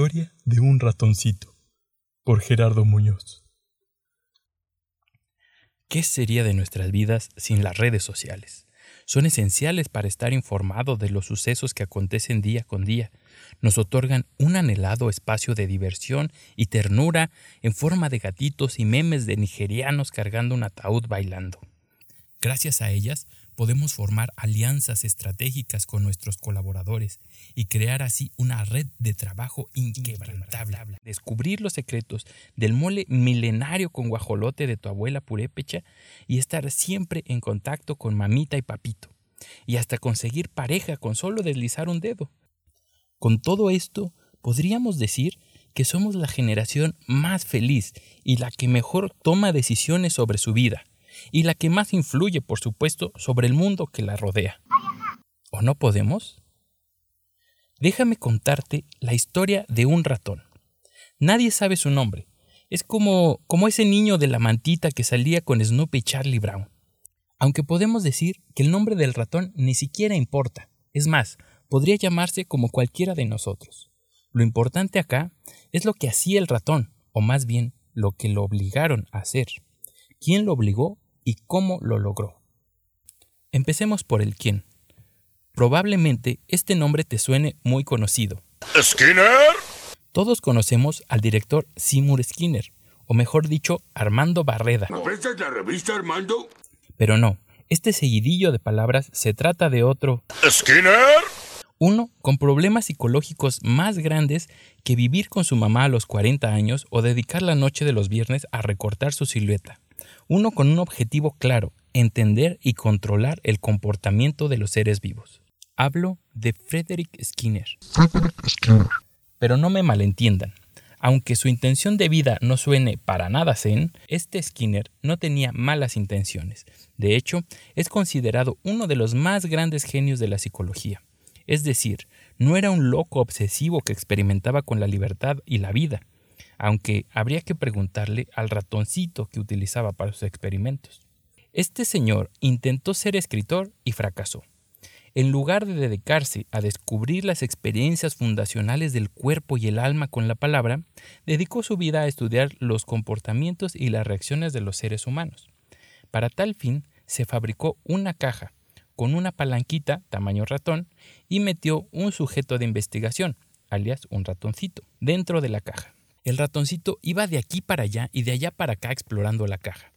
historia de un ratoncito, por Gerardo Muñoz. ¿Qué sería de nuestras vidas sin las redes sociales? Son esenciales para estar informado de los sucesos que acontecen día con día. Nos otorgan un anhelado espacio de diversión y ternura en forma de gatitos y memes de nigerianos cargando un ataúd bailando. Gracias a ellas podemos formar alianzas estratégicas con nuestros colaboradores y crear así una red de trabajo inquebrantable. Descubrir los secretos del mole milenario con guajolote de tu abuela purépecha y estar siempre en contacto con mamita y papito. Y hasta conseguir pareja con solo deslizar un dedo. Con todo esto, podríamos decir que somos la generación más feliz y la que mejor toma decisiones sobre su vida y la que más influye, por supuesto, sobre el mundo que la rodea. ¿O no podemos? Déjame contarte la historia de un ratón. Nadie sabe su nombre. Es como, como ese niño de la mantita que salía con Snoopy y Charlie Brown. Aunque podemos decir que el nombre del ratón ni siquiera importa. Es más, podría llamarse como cualquiera de nosotros. Lo importante acá es lo que hacía el ratón, o más bien lo que lo obligaron a hacer. ¿Quién lo obligó y cómo lo logró. Empecemos por el quién. Probablemente este nombre te suene muy conocido. ¿Skinner? Todos conocemos al director Seymour Skinner, o mejor dicho, Armando Barreda. la revista Armando? Pero no, este seguidillo de palabras se trata de otro. ¿Skinner? Uno con problemas psicológicos más grandes que vivir con su mamá a los 40 años o dedicar la noche de los viernes a recortar su silueta uno con un objetivo claro, entender y controlar el comportamiento de los seres vivos. Hablo de Frederick Skinner. Pero no me malentiendan. Aunque su intención de vida no suene para nada zen, este Skinner no tenía malas intenciones. De hecho, es considerado uno de los más grandes genios de la psicología. Es decir, no era un loco obsesivo que experimentaba con la libertad y la vida, aunque habría que preguntarle al ratoncito que utilizaba para sus experimentos. Este señor intentó ser escritor y fracasó. En lugar de dedicarse a descubrir las experiencias fundacionales del cuerpo y el alma con la palabra, dedicó su vida a estudiar los comportamientos y las reacciones de los seres humanos. Para tal fin, se fabricó una caja con una palanquita tamaño ratón y metió un sujeto de investigación, alias un ratoncito, dentro de la caja. El ratoncito iba de aquí para allá y de allá para acá explorando la caja.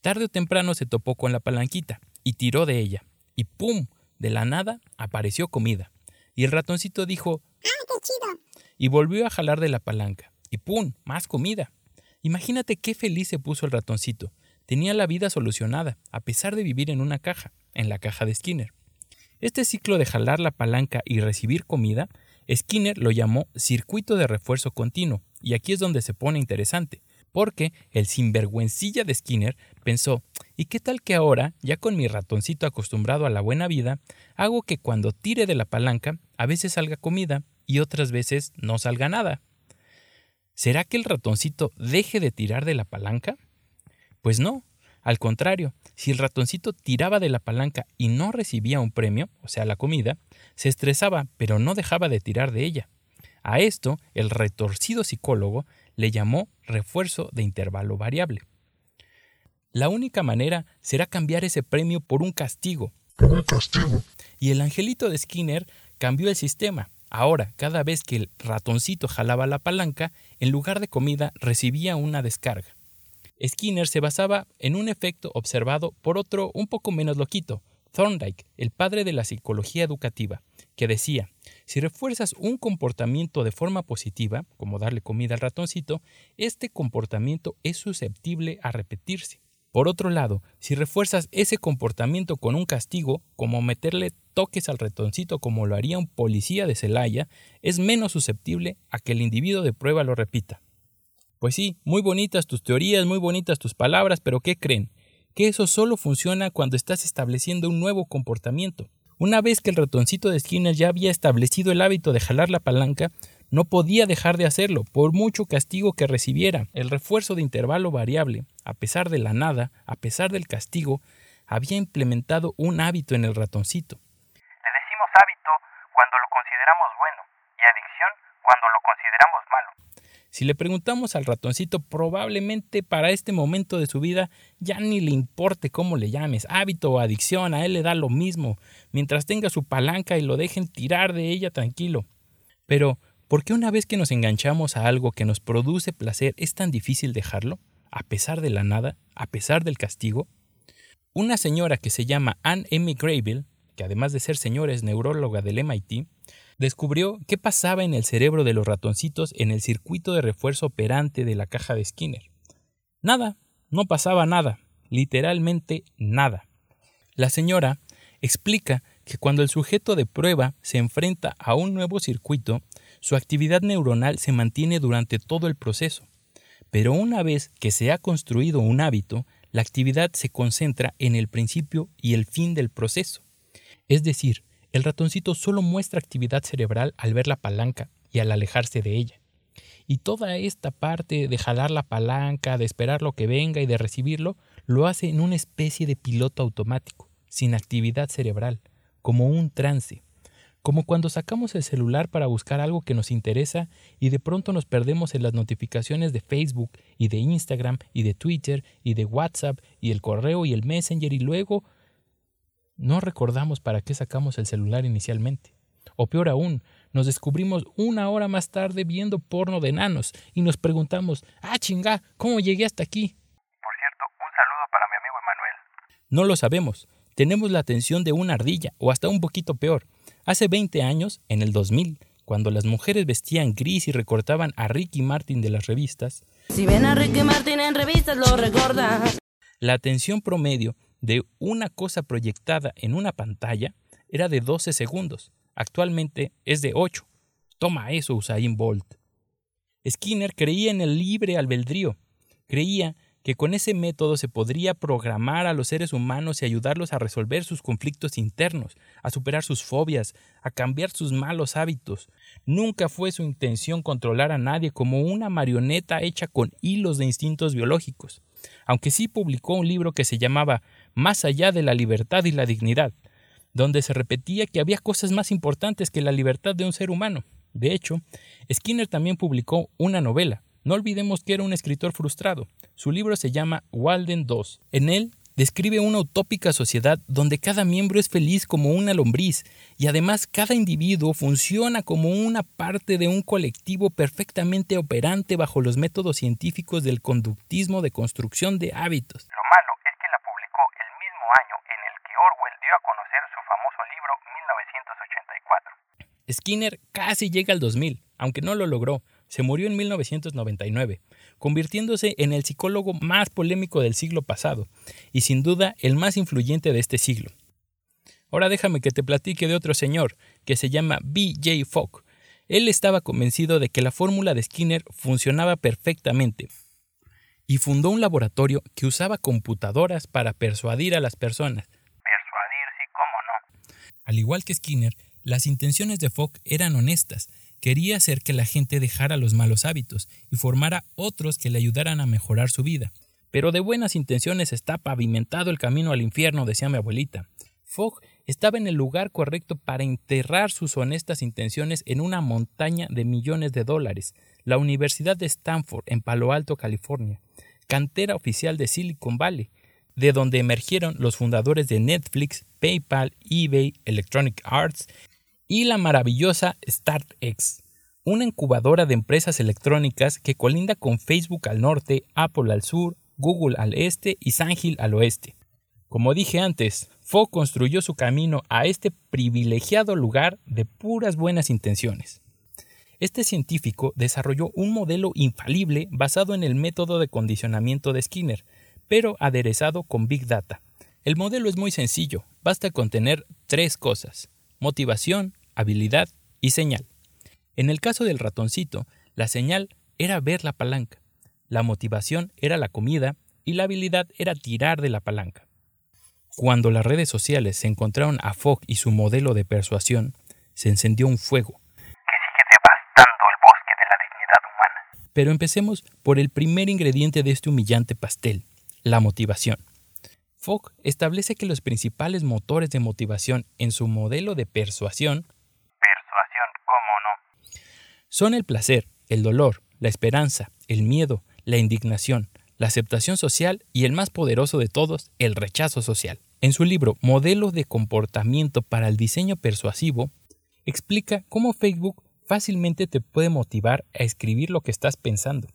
Tarde o temprano se topó con la palanquita y tiró de ella. Y ¡pum! De la nada apareció comida. Y el ratoncito dijo ¡Ah, qué chido! Y volvió a jalar de la palanca. Y ¡pum! Más comida. Imagínate qué feliz se puso el ratoncito. Tenía la vida solucionada, a pesar de vivir en una caja, en la caja de Skinner. Este ciclo de jalar la palanca y recibir comida, Skinner lo llamó circuito de refuerzo continuo, y aquí es donde se pone interesante, porque el sinvergüencilla de Skinner pensó, ¿y qué tal que ahora, ya con mi ratoncito acostumbrado a la buena vida, hago que cuando tire de la palanca a veces salga comida y otras veces no salga nada? ¿Será que el ratoncito deje de tirar de la palanca? Pues no, al contrario, si el ratoncito tiraba de la palanca y no recibía un premio, o sea, la comida, se estresaba, pero no dejaba de tirar de ella. A esto, el retorcido psicólogo le llamó refuerzo de intervalo variable. La única manera será cambiar ese premio por un castigo. Por un castigo. Y el angelito de Skinner cambió el sistema. Ahora, cada vez que el ratoncito jalaba la palanca, en lugar de comida recibía una descarga. Skinner se basaba en un efecto observado por otro un poco menos loquito, Thorndike, el padre de la psicología educativa, que decía, si refuerzas un comportamiento de forma positiva, como darle comida al ratoncito, este comportamiento es susceptible a repetirse. Por otro lado, si refuerzas ese comportamiento con un castigo, como meterle toques al ratoncito como lo haría un policía de Celaya, es menos susceptible a que el individuo de prueba lo repita. Pues sí, muy bonitas tus teorías, muy bonitas tus palabras, pero ¿qué creen? que eso solo funciona cuando estás estableciendo un nuevo comportamiento. Una vez que el ratoncito de Skinner ya había establecido el hábito de jalar la palanca, no podía dejar de hacerlo, por mucho castigo que recibiera. El refuerzo de intervalo variable, a pesar de la nada, a pesar del castigo, había implementado un hábito en el ratoncito. Le decimos hábito cuando lo consideramos bueno y adicción cuando lo consideramos malo. Si le preguntamos al ratoncito, probablemente para este momento de su vida ya ni le importe cómo le llames, hábito o adicción, a él le da lo mismo, mientras tenga su palanca y lo dejen tirar de ella tranquilo. Pero, ¿por qué una vez que nos enganchamos a algo que nos produce placer es tan difícil dejarlo? A pesar de la nada, a pesar del castigo. Una señora que se llama Anne M. Graybill, que además de ser señora es neuróloga del MIT, descubrió qué pasaba en el cerebro de los ratoncitos en el circuito de refuerzo operante de la caja de Skinner. Nada, no pasaba nada, literalmente nada. La señora explica que cuando el sujeto de prueba se enfrenta a un nuevo circuito, su actividad neuronal se mantiene durante todo el proceso. Pero una vez que se ha construido un hábito, la actividad se concentra en el principio y el fin del proceso. Es decir, el ratoncito solo muestra actividad cerebral al ver la palanca y al alejarse de ella. Y toda esta parte de jalar la palanca, de esperar lo que venga y de recibirlo, lo hace en una especie de piloto automático, sin actividad cerebral, como un trance. Como cuando sacamos el celular para buscar algo que nos interesa y de pronto nos perdemos en las notificaciones de Facebook y de Instagram y de Twitter y de WhatsApp y el correo y el Messenger y luego no recordamos para qué sacamos el celular inicialmente. O peor aún, nos descubrimos una hora más tarde viendo porno de enanos y nos preguntamos, ah chinga, ¿cómo llegué hasta aquí? Por cierto, un saludo para mi amigo Emanuel. No lo sabemos. Tenemos la atención de una ardilla, o hasta un poquito peor. Hace 20 años, en el 2000, cuando las mujeres vestían gris y recortaban a Ricky Martin de las revistas, Si ven a Ricky Martin en revistas, lo recordan. la atención promedio de una cosa proyectada en una pantalla era de 12 segundos. Actualmente es de 8. Toma eso, Usain Bolt. Skinner creía en el libre albedrío. Creía que con ese método se podría programar a los seres humanos y ayudarlos a resolver sus conflictos internos, a superar sus fobias, a cambiar sus malos hábitos. Nunca fue su intención controlar a nadie como una marioneta hecha con hilos de instintos biológicos, aunque sí publicó un libro que se llamaba Más allá de la libertad y la dignidad, donde se repetía que había cosas más importantes que la libertad de un ser humano. De hecho, Skinner también publicó una novela. No olvidemos que era un escritor frustrado. Su libro se llama Walden II. En él describe una utópica sociedad donde cada miembro es feliz como una lombriz y además cada individuo funciona como una parte de un colectivo perfectamente operante bajo los métodos científicos del conductismo de construcción de hábitos es que la publicó el año en el que Orwell dio a conocer su famoso libro 1984. Skinner casi llega al 2000, aunque no lo logró. Se murió en 1999, convirtiéndose en el psicólogo más polémico del siglo pasado y sin duda el más influyente de este siglo. Ahora déjame que te platique de otro señor que se llama B.J. Fogg. Él estaba convencido de que la fórmula de Skinner funcionaba perfectamente y fundó un laboratorio que usaba computadoras para persuadir a las personas. Persuadir, sí, cómo no. Al igual que Skinner, las intenciones de Fogg eran honestas. Quería hacer que la gente dejara los malos hábitos y formara otros que le ayudaran a mejorar su vida. Pero de buenas intenciones está pavimentado el camino al infierno, decía mi abuelita. Fogg estaba en el lugar correcto para enterrar sus honestas intenciones en una montaña de millones de dólares, la Universidad de Stanford en Palo Alto, California, cantera oficial de Silicon Valley, de donde emergieron los fundadores de Netflix, PayPal, eBay, Electronic Arts y la maravillosa StartX, una incubadora de empresas electrónicas que colinda con Facebook al norte, Apple al sur, Google al este y Sangil al oeste. Como dije antes, Fogg construyó su camino a este privilegiado lugar de puras buenas intenciones. Este científico desarrolló un modelo infalible basado en el método de condicionamiento de Skinner, pero aderezado con Big Data. El modelo es muy sencillo, basta con tener tres cosas, motivación, habilidad y señal. En el caso del ratoncito, la señal era ver la palanca, la motivación era la comida y la habilidad era tirar de la palanca. Cuando las redes sociales se encontraron a Fogg y su modelo de persuasión, se encendió un fuego. Que sigue devastando el bosque de la dignidad humana. Pero empecemos por el primer ingrediente de este humillante pastel, la motivación. Fogg establece que los principales motores de motivación en su modelo de persuasión Persuasión, cómo no. Son el placer, el dolor, la esperanza, el miedo, la indignación, la aceptación social y el más poderoso de todos, el rechazo social. En su libro Modelo de comportamiento para el diseño persuasivo, explica cómo Facebook fácilmente te puede motivar a escribir lo que estás pensando,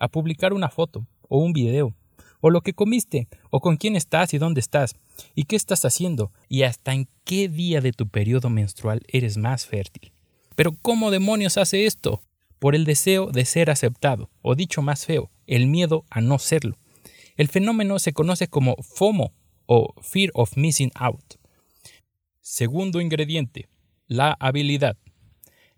a publicar una foto o un video, o lo que comiste, o con quién estás y dónde estás, y qué estás haciendo, y hasta en qué día de tu periodo menstrual eres más fértil. Pero ¿cómo demonios hace esto? Por el deseo de ser aceptado, o dicho más feo, el miedo a no serlo. El fenómeno se conoce como FOMO o Fear of Missing Out. Segundo ingrediente, la habilidad.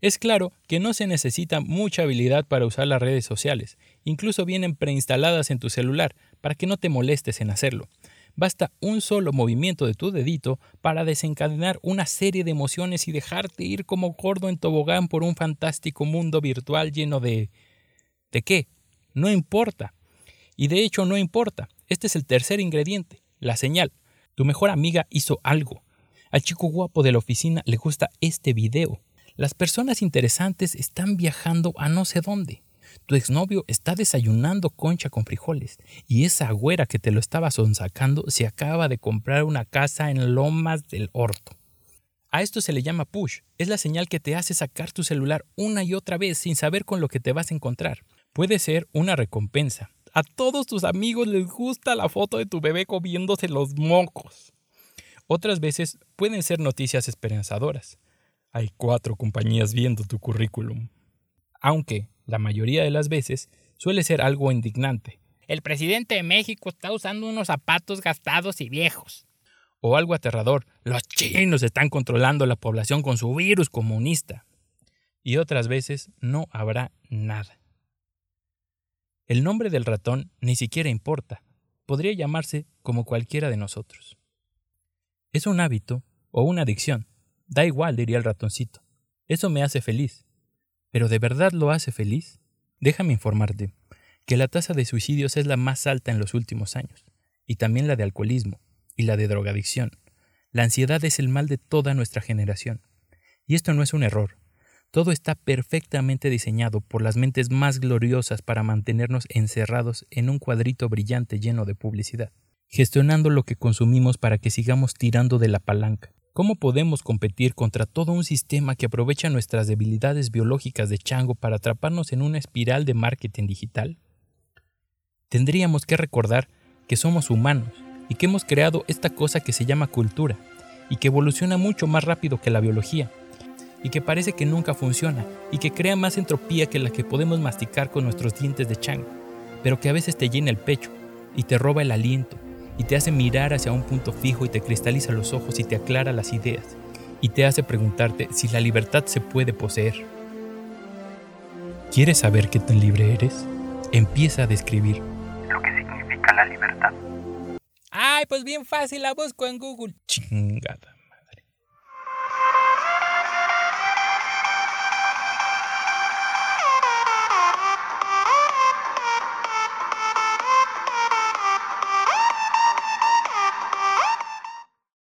Es claro que no se necesita mucha habilidad para usar las redes sociales, incluso vienen preinstaladas en tu celular para que no te molestes en hacerlo. Basta un solo movimiento de tu dedito para desencadenar una serie de emociones y dejarte ir como gordo en tobogán por un fantástico mundo virtual lleno de... ¿De qué? No importa. Y de hecho no importa. Este es el tercer ingrediente, la señal. Tu mejor amiga hizo algo. Al chico guapo de la oficina le gusta este video. Las personas interesantes están viajando a no sé dónde. Tu exnovio está desayunando concha con frijoles y esa güera que te lo estaba sonsacando se acaba de comprar una casa en Lomas del Horto. A esto se le llama push. Es la señal que te hace sacar tu celular una y otra vez sin saber con lo que te vas a encontrar. Puede ser una recompensa. A todos tus amigos les gusta la foto de tu bebé comiéndose los mocos. Otras veces pueden ser noticias esperanzadoras hay cuatro compañías viendo tu currículum. Aunque, la mayoría de las veces, suele ser algo indignante. El presidente de México está usando unos zapatos gastados y viejos. O algo aterrador. Los chinos están controlando la población con su virus comunista. Y otras veces no habrá nada. El nombre del ratón ni siquiera importa. Podría llamarse como cualquiera de nosotros. Es un hábito o una adicción Da igual, diría el ratoncito. Eso me hace feliz. ¿Pero de verdad lo hace feliz? Déjame informarte que la tasa de suicidios es la más alta en los últimos años, y también la de alcoholismo y la de drogadicción. La ansiedad es el mal de toda nuestra generación. Y esto no es un error. Todo está perfectamente diseñado por las mentes más gloriosas para mantenernos encerrados en un cuadrito brillante lleno de publicidad, gestionando lo que consumimos para que sigamos tirando de la palanca, ¿Cómo podemos competir contra todo un sistema que aprovecha nuestras debilidades biológicas de chango para atraparnos en una espiral de marketing digital? Tendríamos que recordar que somos humanos y que hemos creado esta cosa que se llama cultura y que evoluciona mucho más rápido que la biología y que parece que nunca funciona y que crea más entropía que la que podemos masticar con nuestros dientes de chango, pero que a veces te llena el pecho y te roba el aliento y te hace mirar hacia un punto fijo y te cristaliza los ojos y te aclara las ideas y te hace preguntarte si la libertad se puede poseer. ¿Quieres saber qué tan libre eres? Empieza a describir lo que significa la libertad. Ay, pues bien fácil, la busco en Google. Ching.